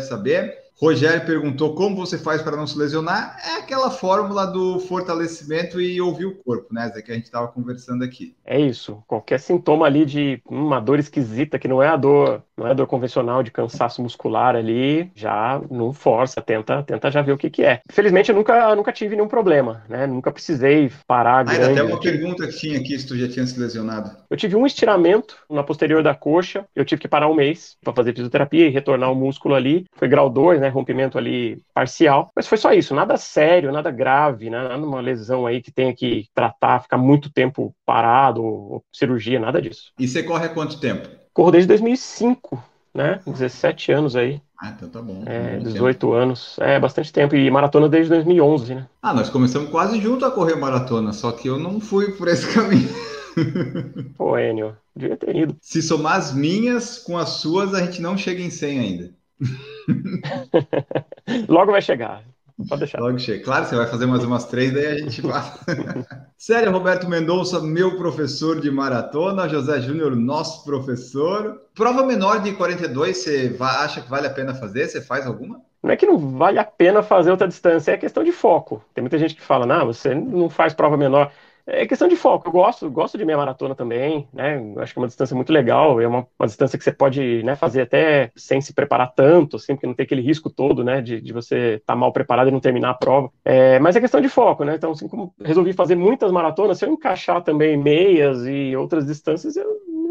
saber. Rogério perguntou como você faz para não se lesionar. É aquela fórmula do fortalecimento e ouvir o corpo, né, Zé, que a gente estava conversando aqui. É isso. Qualquer sintoma ali de uma dor esquisita, que não é a dor, não é dor convencional de cansaço muscular ali, já não força, tenta, tenta já ver o que, que é. Felizmente eu nunca, nunca tive nenhum problema, né? Nunca precisei parar ah, grande. Até uma pergunta que tinha aqui, se tu já tinha se lesionado. Eu tive um estiramento na posterior da coxa, eu tive que parar um mês para fazer fisioterapia e retornar o músculo ali. Foi grau 2, né? rompimento ali parcial, mas foi só isso, nada sério, nada grave, né, nada uma lesão aí que tenha que tratar, ficar muito tempo parado, cirurgia, nada disso. E você corre há quanto tempo? Corro desde 2005, né, 17 anos aí. Ah, então tá bom. É, 18 tempo. anos. É, bastante tempo. E maratona desde 2011, né? Ah, nós começamos quase junto a correr maratona, só que eu não fui por esse caminho. Pô, Enio, devia ter ido. Se somar as minhas com as suas, a gente não chega em 100 ainda. Logo vai chegar. Pode deixar. Logo chega. Claro, você vai fazer mais umas três, daí a gente vai. Sério, Roberto Mendonça, meu professor de maratona. José Júnior, nosso professor. Prova menor de 42, você acha que vale a pena fazer? Você faz alguma? Não é que não vale a pena fazer outra distância, é questão de foco. Tem muita gente que fala, não, você não faz prova menor. É questão de foco. Eu gosto, gosto de meia maratona também, né? Eu acho que é uma distância muito legal. É uma, uma distância que você pode né, fazer até sem se preparar tanto, assim, porque não tem aquele risco todo, né? De, de você estar tá mal preparado e não terminar a prova. É, mas é questão de foco, né? Então, assim, como resolvi fazer muitas maratonas, se eu encaixar também meias e outras distâncias, eu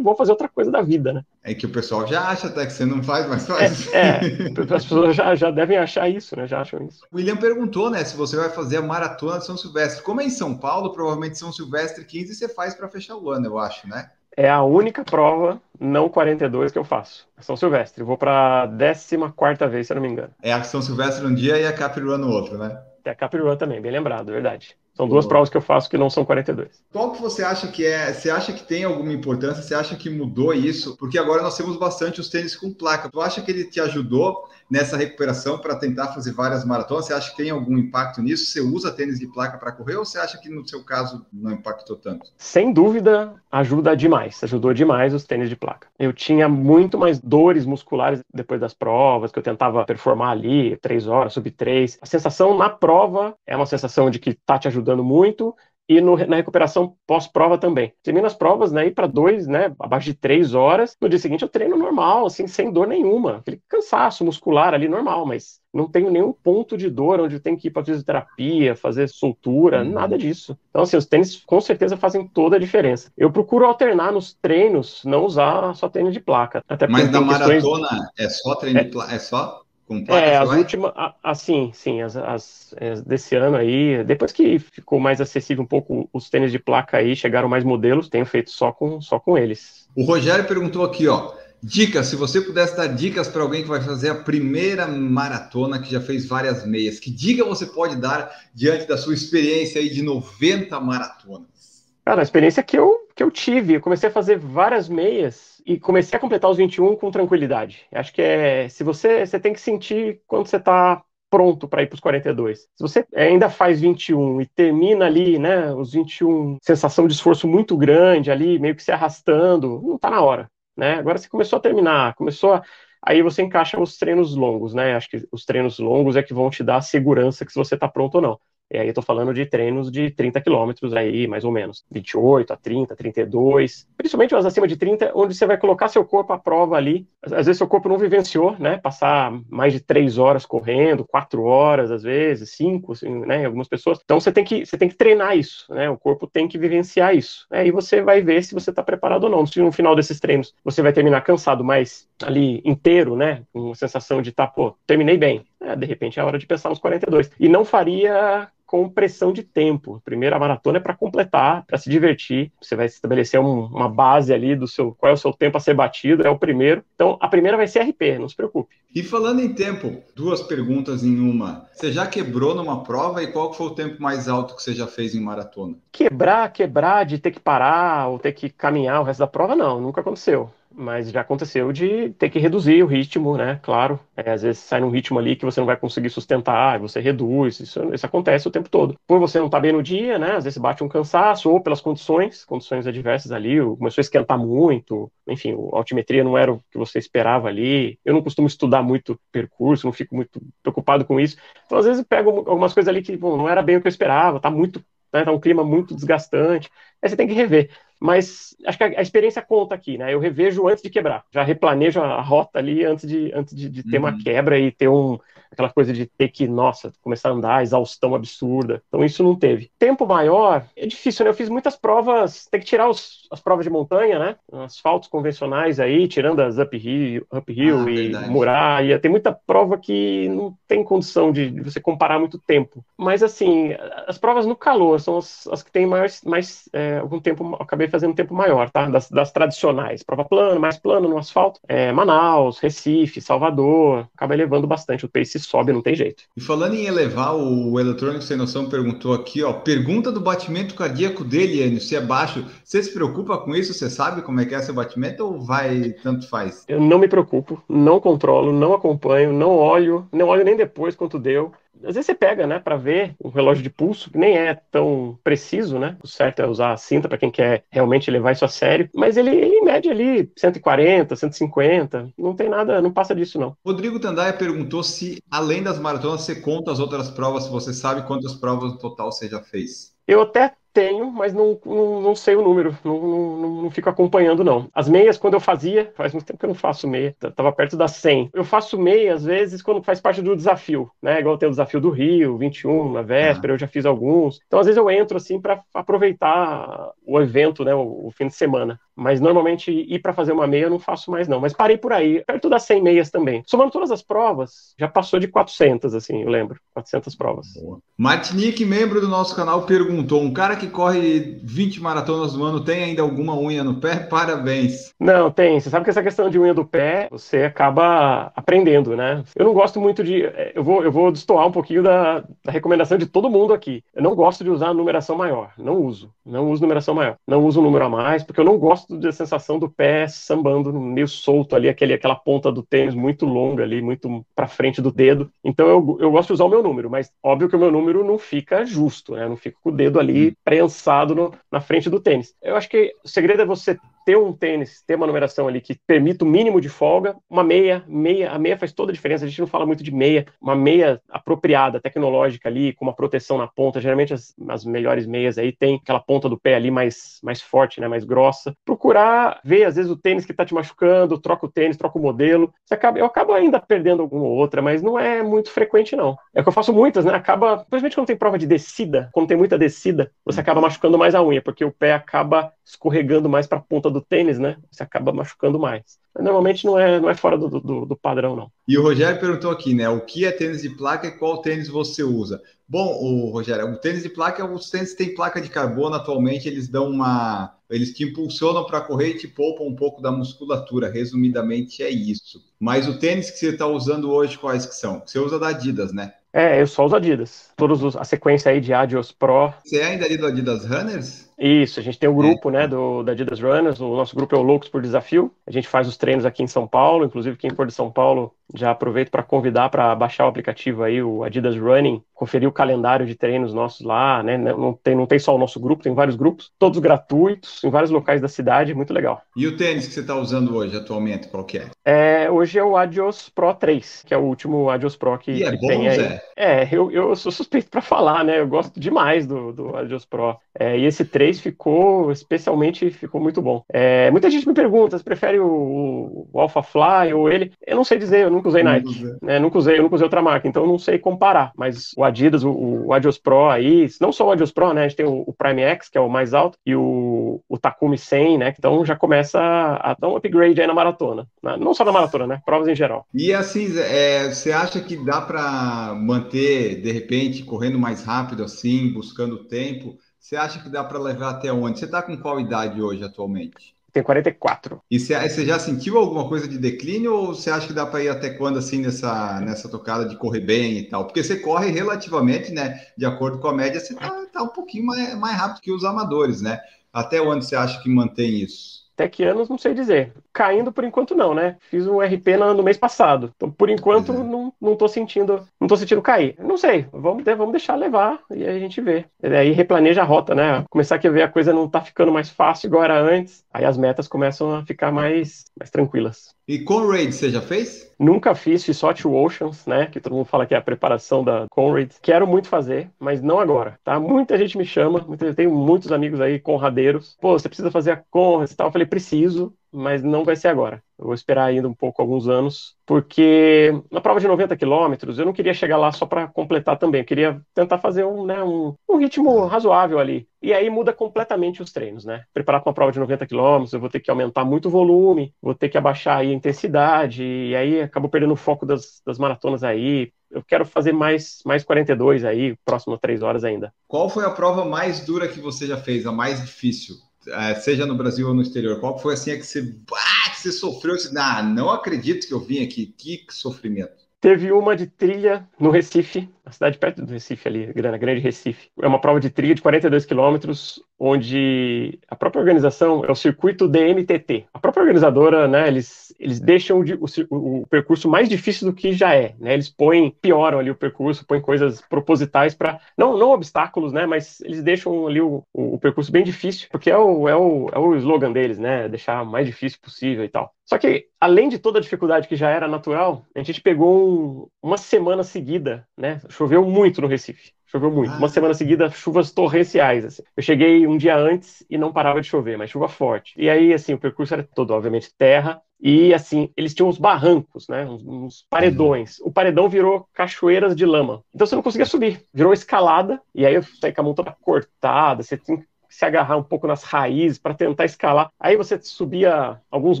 vou fazer outra coisa da vida, né? É que o pessoal já acha até que você não faz, mas faz. É, é as pessoas já, já devem achar isso, né? Já acham isso. O William perguntou, né, se você vai fazer a maratona de São Silvestre. Como é em São Paulo, provavelmente São Silvestre 15 você faz para fechar o ano, eu acho, né? É a única prova não 42 que eu faço. É São Silvestre. Vou para a 14 vez, se eu não me engano. É a São Silvestre um dia e a Capirua no outro, né? É a Capirua também, bem lembrado, verdade. São duas provas que eu faço que não são 42. Qual que você acha que é? Você acha que tem alguma importância? Você acha que mudou isso? Porque agora nós temos bastante os tênis com placa. Tu acha que ele te ajudou nessa recuperação para tentar fazer várias maratonas? Você acha que tem algum impacto nisso? Você usa tênis de placa para correr ou você acha que no seu caso não impactou tanto? Sem dúvida, ajuda demais. Ajudou demais os tênis de placa. Eu tinha muito mais dores musculares depois das provas, que eu tentava performar ali, três horas, sub três. A sensação na prova é uma sensação de que tá te ajudando ajudando muito, e no, na recuperação pós-prova também. Termino as provas, né, ir para dois, né, abaixo de três horas. No dia seguinte eu treino normal, assim, sem dor nenhuma. Aquele cansaço muscular ali normal, mas não tenho nenhum ponto de dor onde eu tenho que ir para fisioterapia, fazer soltura, uhum. nada disso. Então, assim, os tênis com certeza fazem toda a diferença. Eu procuro alternar nos treinos, não usar só tênis de placa. Até mas na maratona é só treino é... de placa? É só? É, as últimas, assim, sim, as, as, as, desse ano aí, depois que ficou mais acessível um pouco os tênis de placa aí, chegaram mais modelos, tenho feito só com, só com eles. O Rogério perguntou aqui, ó, dicas, se você pudesse dar dicas para alguém que vai fazer a primeira maratona, que já fez várias meias, que dica você pode dar diante da sua experiência aí de 90 maratonas? Cara, a experiência que eu, que eu tive, eu comecei a fazer várias meias e comecei a completar os 21 com tranquilidade. Acho que é, se você, você tem que sentir quando você está pronto para ir para os 42. Se você ainda faz 21 e termina ali, né, os 21, sensação de esforço muito grande ali, meio que se arrastando, não está na hora, né? Agora você começou a terminar, começou a aí você encaixa os treinos longos, né? Acho que os treinos longos é que vão te dar a segurança que se você está pronto ou não. E aí eu tô falando de treinos de 30 quilômetros aí, mais ou menos. 28 a 30, 32. Principalmente os acima de 30, onde você vai colocar seu corpo à prova ali. Às vezes seu corpo não vivenciou, né? Passar mais de 3 horas correndo, 4 horas às vezes, 5, assim, né? Em algumas pessoas. Então você tem que, você tem que treinar isso, né? O corpo tem que vivenciar isso. Aí né? você vai ver se você está preparado ou não. Se no final desses treinos você vai terminar cansado, mas ali inteiro, né? Com sensação de tá, pô, terminei bem. É, de repente é a hora de pensar nos 42. E não faria com pressão de tempo. Primeiro, a maratona é para completar, para se divertir. Você vai estabelecer um, uma base ali do seu qual é o seu tempo a ser batido, é o primeiro. Então, a primeira vai ser RP, não se preocupe. E falando em tempo, duas perguntas em uma. Você já quebrou numa prova e qual foi o tempo mais alto que você já fez em maratona? Quebrar, quebrar de ter que parar ou ter que caminhar o resto da prova, não, nunca aconteceu mas já aconteceu de ter que reduzir o ritmo, né? Claro, é, às vezes sai num ritmo ali que você não vai conseguir sustentar, você reduz, isso, isso acontece o tempo todo. Por você não estar tá bem no dia, né? Às vezes bate um cansaço, ou pelas condições, condições adversas ali, começou a esquentar muito, enfim, a altimetria não era o que você esperava ali. Eu não costumo estudar muito percurso, não fico muito preocupado com isso. Então, às vezes, eu pego algumas coisas ali que bom, não era bem o que eu esperava, tá muito né, tá um clima muito desgastante, aí você tem que rever. Mas acho que a, a, experiência conta aqui, né? Eu revejo antes de quebrar, já replanejo a, rota ali antes de, antes de, de ter uhum. uma quebra e ter um, aquela coisa de ter que, nossa, começar a andar, exaustão absurda. Então isso não teve. Tempo maior, é difícil, né? Eu fiz muitas provas, tem que tirar os, as provas de montanha, né? Asfaltos convencionais aí, tirando as uphill, uphill ah, e verdade. muralha. Tem muita prova que não tem condição de, de, você comparar muito tempo. Mas assim, as provas no calor são as, as que têm mais, mais é, algum tempo, acabei fazendo um tempo maior, tá? Das, das tradicionais. Prova plana, mais plano no asfalto. É, Manaus, Recife, Salvador. Acaba elevando bastante o pace sobe, não tem jeito. E falando em elevar, o Eletrônico Sem Noção perguntou aqui, ó, pergunta do batimento cardíaco dele, Enio, se é baixo. Você se preocupa com isso? Você sabe como é que é seu batimento ou vai, tanto faz? Eu não me preocupo, não controlo, não acompanho, não olho, não olho nem depois quanto deu às vezes você pega, né, para ver o relógio de pulso, que nem é tão preciso, né? O certo é usar a cinta para quem quer realmente levar isso a sério, mas ele, ele mede ali 140, 150, não tem nada, não passa disso não. Rodrigo Tandaia perguntou se além das maratonas você conta as outras provas, se você sabe quantas provas no total você já fez. Eu até tenho, mas não, não, não sei o número, não, não, não, fico acompanhando, não. As meias, quando eu fazia, faz muito tempo que eu não faço meia, tava perto das 100. Eu faço meia, às vezes, quando faz parte do desafio, né? Igual tem o desafio do Rio, 21, na véspera, ah. eu já fiz alguns. Então, às vezes, eu entro, assim, para aproveitar o evento, né, o, o fim de semana. Mas normalmente ir para fazer uma meia eu não faço mais não. Mas parei por aí, perto das 100 meias também. Somando todas as provas, já passou de 400, assim, eu lembro. 400 provas. Boa. Martinique, membro do nosso canal, perguntou: um cara que corre 20 maratonas no ano tem ainda alguma unha no pé? Parabéns. Não, tem. Você sabe que essa questão de unha do pé, você acaba aprendendo, né? Eu não gosto muito de. Eh, eu vou, eu vou destoar um pouquinho da, da recomendação de todo mundo aqui. Eu não gosto de usar numeração maior. Não uso. Não uso numeração maior. Não uso um número a mais, porque eu não gosto gosto da sensação do pé sambando meio solto ali, aquele, aquela ponta do tênis muito longa ali, muito para frente do dedo. Então eu, eu gosto de usar o meu número, mas óbvio que o meu número não fica justo, né? Não fica com o dedo ali prensado no, na frente do tênis. Eu acho que o segredo é você ter um tênis, ter uma numeração ali que permita o mínimo de folga, uma meia, meia, a meia faz toda a diferença. A gente não fala muito de meia, uma meia apropriada, tecnológica ali, com uma proteção na ponta. Geralmente as, as melhores meias aí tem aquela ponta do pé ali mais, mais forte, né, mais grossa. Procurar ver, às vezes, o tênis que tá te machucando, troca o tênis, troca o modelo. Você acaba, eu acabo ainda perdendo alguma ou outra, mas não é muito frequente, não. É o que eu faço muitas, né? Acaba, principalmente quando tem prova de descida, quando tem muita descida, você acaba machucando mais a unha, porque o pé acaba escorregando mais para a ponta do tênis, né? Você acaba machucando mais. Mas normalmente não é, não é fora do, do, do, padrão, não. E o Rogério perguntou aqui, né? O que é tênis de placa e qual tênis você usa? Bom, o Rogério, o tênis de placa, os tênis têm placa de carbono atualmente, eles dão uma. Eles te impulsionam para correr e te poupam um pouco da musculatura. Resumidamente é isso. Mas o tênis que você está usando hoje, quais que são? Você usa da Adidas, né? É, eu só uso Adidas. Todos a sequência aí de Adios Pro. Você é ainda ali do Adidas Runners? Isso, a gente tem o um grupo, é. né, do, da Adidas Runners, o nosso grupo é o Loucos por Desafio, a gente faz os treinos aqui em São Paulo, inclusive quem for de São Paulo, já aproveito para convidar para baixar o aplicativo aí, o Adidas Running, conferir o calendário de treinos nossos lá, né, não tem, não tem só o nosso grupo, tem vários grupos, todos gratuitos, em vários locais da cidade, muito legal. E o tênis que você está usando hoje, atualmente, qual que é? é? Hoje é o Adios Pro 3, que é o último Adios Pro que, e é que bom, tem aí. Zé? É, eu, eu sou suspeito para falar, né, eu gosto demais do, do Adios Pro, é, e esse 3 ficou especialmente ficou muito bom. É, muita gente me pergunta se prefere o, o Alpha Fly ou ele. Eu não sei dizer, eu nunca usei Nike. Né? Nunca usei, eu nunca usei outra marca, então eu não sei comparar. Mas o Adidas, o, o Adios Pro aí, não só o Adios Pro, né? A gente tem o, o Prime X, que é o mais alto, e o, o Takumi 100, né? Então já começa a dar um upgrade aí na maratona. Né? Não só na maratona, né? Provas em geral. E assim, é, você acha que dá para manter, de repente, correndo mais rápido assim, buscando tempo? Você acha que dá para levar até onde? Você está com qual idade hoje atualmente? Tem 44. E você já sentiu alguma coisa de declínio ou você acha que dá para ir até quando assim nessa, nessa tocada de correr bem e tal? Porque você corre relativamente, né? De acordo com a média, você tá, tá um pouquinho mais, mais rápido que os amadores, né? Até onde você acha que mantém isso? Até que anos, não sei dizer. Caindo por enquanto não, né? Fiz um RP no, no mês passado. Então, por enquanto, uhum. não, não tô sentindo, não tô sentindo cair. Não sei, vamos, vamos deixar levar e aí a gente vê. E aí replaneja a rota, né? Começar a ver a coisa não tá ficando mais fácil igual era antes. Aí as metas começam a ficar mais, mais tranquilas. E Conrad, você já fez? Nunca fiz, Two Oceans, né? Que todo mundo fala que é a preparação da Conrad. Quero muito fazer, mas não agora, tá? Muita gente me chama, muita, tenho muitos amigos aí, conradeiros. Pô, você precisa fazer a Conrad e tal. Eu falei, preciso, mas não vai ser agora. Eu vou esperar ainda um pouco, alguns anos, porque na prova de 90 quilômetros eu não queria chegar lá só para completar também, eu queria tentar fazer um, né, um, um, ritmo razoável ali. E aí muda completamente os treinos, né? Preparar para uma prova de 90 quilômetros, eu vou ter que aumentar muito o volume, vou ter que abaixar a intensidade, e aí acabo perdendo o foco das, das maratonas aí, eu quero fazer mais, mais 42 aí, próximo a 3 horas ainda. Qual foi a prova mais dura que você já fez, a mais difícil? É, seja no Brasil ou no exterior, qual foi assim a que você, ah, que você sofreu? Você, ah, não acredito que eu vim aqui, que sofrimento. Teve uma de trilha no Recife, a cidade perto do Recife ali, Grana Grande Recife. É uma prova de trilha de 42 quilômetros, onde a própria organização é o circuito DMTT. A própria organizadora, né, eles, eles deixam o, o, o percurso mais difícil do que já é, né? Eles põem, pioram ali o percurso, põem coisas propositais para não, não obstáculos, né, mas eles deixam ali o, o, percurso bem difícil, porque é o, é, o, é o slogan deles, né, deixar mais difícil possível e tal. Só que, além de toda a dificuldade que já era natural, a gente pegou um, uma semana seguida, né, choveu muito no Recife. Choveu muito. Uma ah. semana seguida, chuvas torrenciais. Assim. Eu cheguei um dia antes e não parava de chover, mas chuva forte. E aí, assim, o percurso era todo, obviamente, terra. E, assim, eles tinham uns barrancos, né? Uns, uns paredões. Uhum. O paredão virou cachoeiras de lama. Então você não conseguia subir. Virou escalada. E aí eu saí com a mão toda cortada. Você tinha se agarrar um pouco nas raízes para tentar escalar. Aí você subia alguns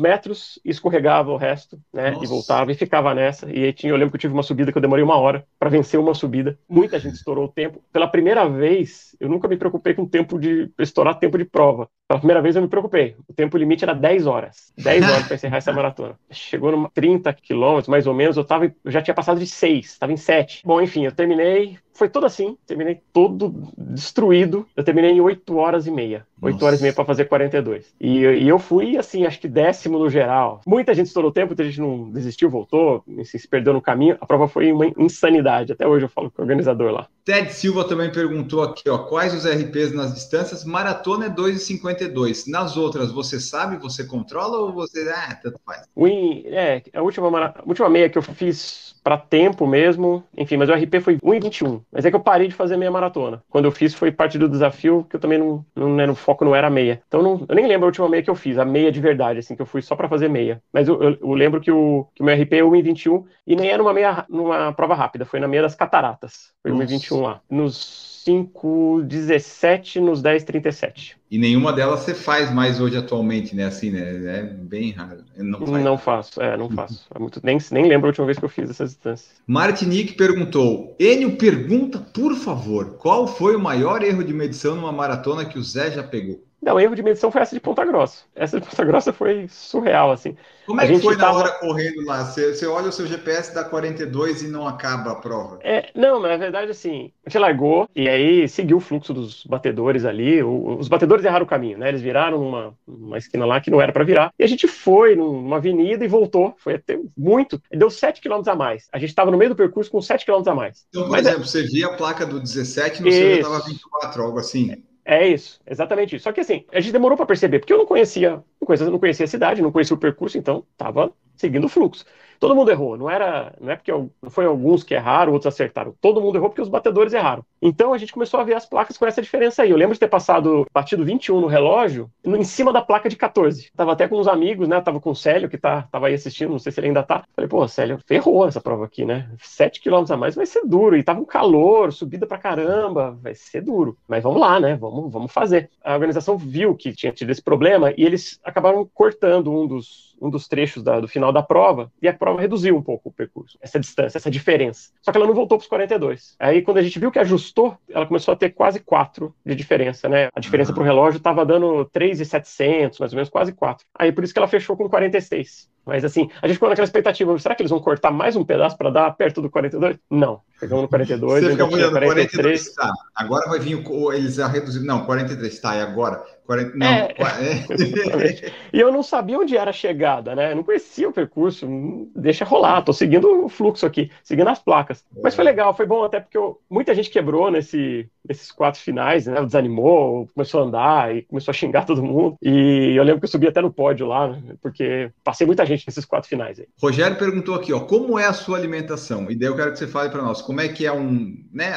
metros e escorregava o resto, né? Nossa. E voltava e ficava nessa. E aí tinha, eu lembro que eu tive uma subida que eu demorei uma hora para vencer uma subida. Muita gente estourou o tempo. Pela primeira vez, eu nunca me preocupei com o tempo de estourar tempo de prova. Pela primeira vez eu me preocupei. O tempo limite era 10 horas. 10 horas para encerrar essa maratona. Chegou no 30 quilômetros, mais ou menos, eu, tava, eu já tinha passado de 6, estava em 7. Bom, enfim, eu terminei, foi todo assim, terminei todo destruído. Eu terminei em 8 horas e meia. 8 Nossa. horas e meia para fazer 42. E, e eu fui, assim, acho que décimo no geral. Muita gente estourou o tempo, muita gente não desistiu, voltou, se perdeu no caminho. A prova foi uma insanidade. Até hoje eu falo com o organizador lá. Ted Silva também perguntou aqui, ó, quais os RPs nas distâncias? Maratona é 2,52. Nas outras, você sabe, você controla ou você, ah, tanto faz? Win, é, a última, a última meia que eu fiz para tempo mesmo, enfim, mas o RP foi 1,21. Mas é que eu parei de fazer meia maratona. Quando eu fiz foi parte do desafio, que eu também não, não né, no foco não era meia. Então não, eu nem lembro a última meia que eu fiz, a meia de verdade, assim, que eu fui só para fazer meia. Mas eu, eu, eu, lembro que o, que o meu RP é 1,21 e nem era numa meia, numa prova rápida, foi na meia das cataratas. Foi 1,21 lá. Nos 5,17 nos 10,37. E nenhuma delas você faz mais hoje atualmente, né? Assim, né? É bem raro. Não, não faço, é, não faço. É muito, nem, nem lembro a última vez que eu fiz essas distâncias. Martinique perguntou: Enio, pergunta, por favor, qual foi o maior erro de medição numa maratona que o Zé já pegou? Não, o erro de medição foi essa de Ponta Grossa. Essa de Ponta Grossa foi surreal, assim. Como é que foi tava... na hora correndo lá? Você, você olha o seu GPS da 42 e não acaba a prova? É, não, na verdade, assim, a gente largou e aí seguiu o fluxo dos batedores ali. O, os batedores erraram o caminho, né? Eles viraram numa, numa esquina lá que não era para virar. E a gente foi numa avenida e voltou. Foi até muito. Deu 7 km a mais. A gente estava no meio do percurso com 7 km a mais. Então, por Mas é exemplo, é... você via a placa do 17 no Isso. seu estava 24, algo assim. É isso, exatamente isso. Só que assim, a gente demorou para perceber, porque eu não conhecia, não conhecia, não conhecia a cidade, não conhecia o percurso, então tava seguindo o fluxo. Todo mundo errou, não era, não é porque foi alguns que erraram, outros acertaram. Todo mundo errou porque os batedores erraram. Então a gente começou a ver as placas com essa diferença aí. Eu lembro de ter passado batido 21 no relógio, em cima da placa de 14. Tava até com uns amigos, né? Tava com o Célio que tá, tava aí assistindo, não sei se ele ainda tá. Falei, pô, Célio, ferrou essa prova aqui, né? 7 km a mais vai ser duro. E tava um calor, subida pra caramba, vai ser duro. Mas vamos lá, né? Vamos, vamos fazer. A organização viu que tinha tido esse problema e eles acabaram cortando um dos um dos trechos da, do final da prova, e a prova reduziu um pouco o percurso, essa distância, essa diferença. Só que ela não voltou para os 42. Aí, quando a gente viu que ajustou ajustou, ela começou a ter quase 4 de diferença, né? A diferença para o relógio estava dando 3,700, mais ou menos, quase 4. Aí por isso que ela fechou com 46. Mas assim, a gente ficou naquela expectativa, será que eles vão cortar mais um pedaço para dar perto do 42? Não. Chegamos no 42, Você fica olhando, 43. 43, tá. Agora vai vir o. Eles já reduziram. Não, 43, tá. E agora? 40, não. É. é. E eu não sabia onde era a chegada, né? Eu não conhecia o percurso. hum, Deixa rolar, tô seguindo o fluxo aqui, seguindo as placas. Mas foi legal, foi bom até porque eu- muita gente quebrou nesse, nesses quatro finais, né? Desanimou, começou a andar e começou a xingar todo mundo. E eu lembro que eu subi até no pódio lá, né? porque passei muita gente nesses quatro finais aí. Rogério perguntou aqui, ó, como é a sua alimentação? E daí eu quero que você fale para nós, como é que é um, né,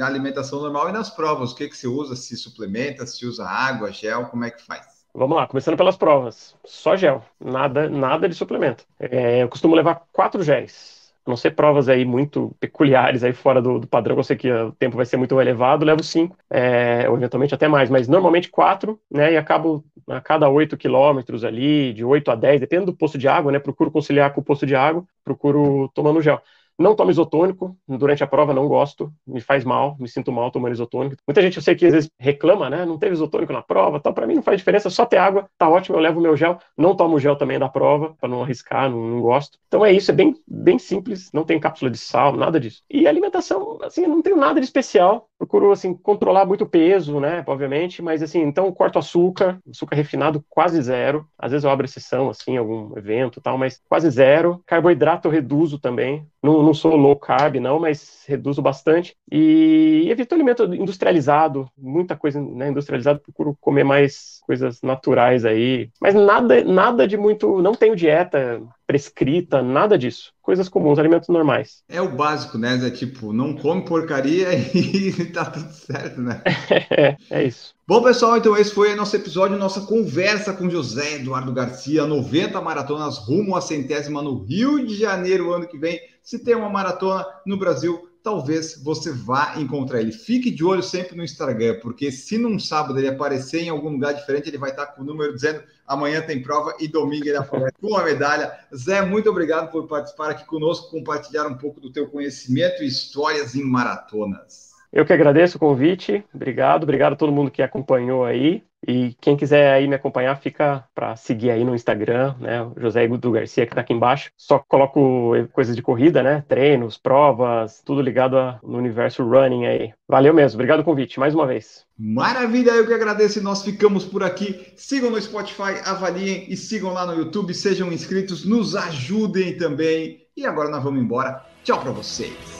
a alimentação normal e nas provas, o que que você usa, se suplementa, se usa água, gel, como é que faz? Vamos lá, começando pelas provas. Só gel, nada, nada de suplemento. É, eu costumo levar quatro géis. Não ser provas aí muito peculiares aí fora do, do padrão, eu sei que o tempo vai ser muito elevado, levo cinco, é, ou eventualmente até mais, mas normalmente quatro, né? E acabo a cada oito quilômetros ali, de 8 a 10, depende do posto de água, né? Procuro conciliar com o posto de água, procuro tomando gel. Não tomo isotônico, durante a prova não gosto, me faz mal, me sinto mal tomando isotônico. Muita gente eu sei que às vezes reclama, né? Não teve isotônico na prova, tal. Para mim não faz diferença, só ter água, tá ótimo, eu levo meu gel. Não tomo gel também da prova, para não arriscar, não, não gosto. Então é isso, é bem, bem simples, não tem cápsula de sal, nada disso. E alimentação, assim, eu não tenho nada de especial. Procuro, assim, controlar muito o peso, né? Obviamente, mas assim, então corto açúcar, açúcar refinado quase zero. Às vezes eu abro exceção, assim, algum evento tal, mas quase zero. Carboidrato eu reduzo também. Não, não sou low carb, não, mas reduzo bastante. E evito alimento industrializado, muita coisa né, industrializada. Procuro comer mais coisas naturais aí. Mas nada, nada de muito. Não tenho dieta prescrita, nada disso. Coisas comuns, alimentos normais. É o básico, né, Zé? Tipo, não come porcaria e tá tudo certo, né? É, é isso. Bom, pessoal, então esse foi o nosso episódio, nossa conversa com José Eduardo Garcia, 90 maratonas rumo à centésima no Rio de Janeiro, ano que vem. Se tem uma maratona no Brasil, talvez você vá encontrar ele. Fique de olho sempre no Instagram, porque se num sábado ele aparecer em algum lugar diferente, ele vai estar com o número dizendo amanhã tem prova e domingo ele aparece com a medalha. Zé, muito obrigado por participar aqui conosco, compartilhar um pouco do teu conhecimento e histórias em maratonas. Eu que agradeço o convite, obrigado, obrigado a todo mundo que acompanhou aí. E quem quiser aí me acompanhar, fica para seguir aí no Instagram, né? O José Edu Garcia, que tá aqui embaixo. Só coloco coisas de corrida, né? Treinos, provas, tudo ligado a, no universo running aí. Valeu mesmo, obrigado o convite, mais uma vez. Maravilha, eu que agradeço e nós ficamos por aqui. Sigam no Spotify, avaliem e sigam lá no YouTube, sejam inscritos, nos ajudem também. E agora nós vamos embora. Tchau para vocês.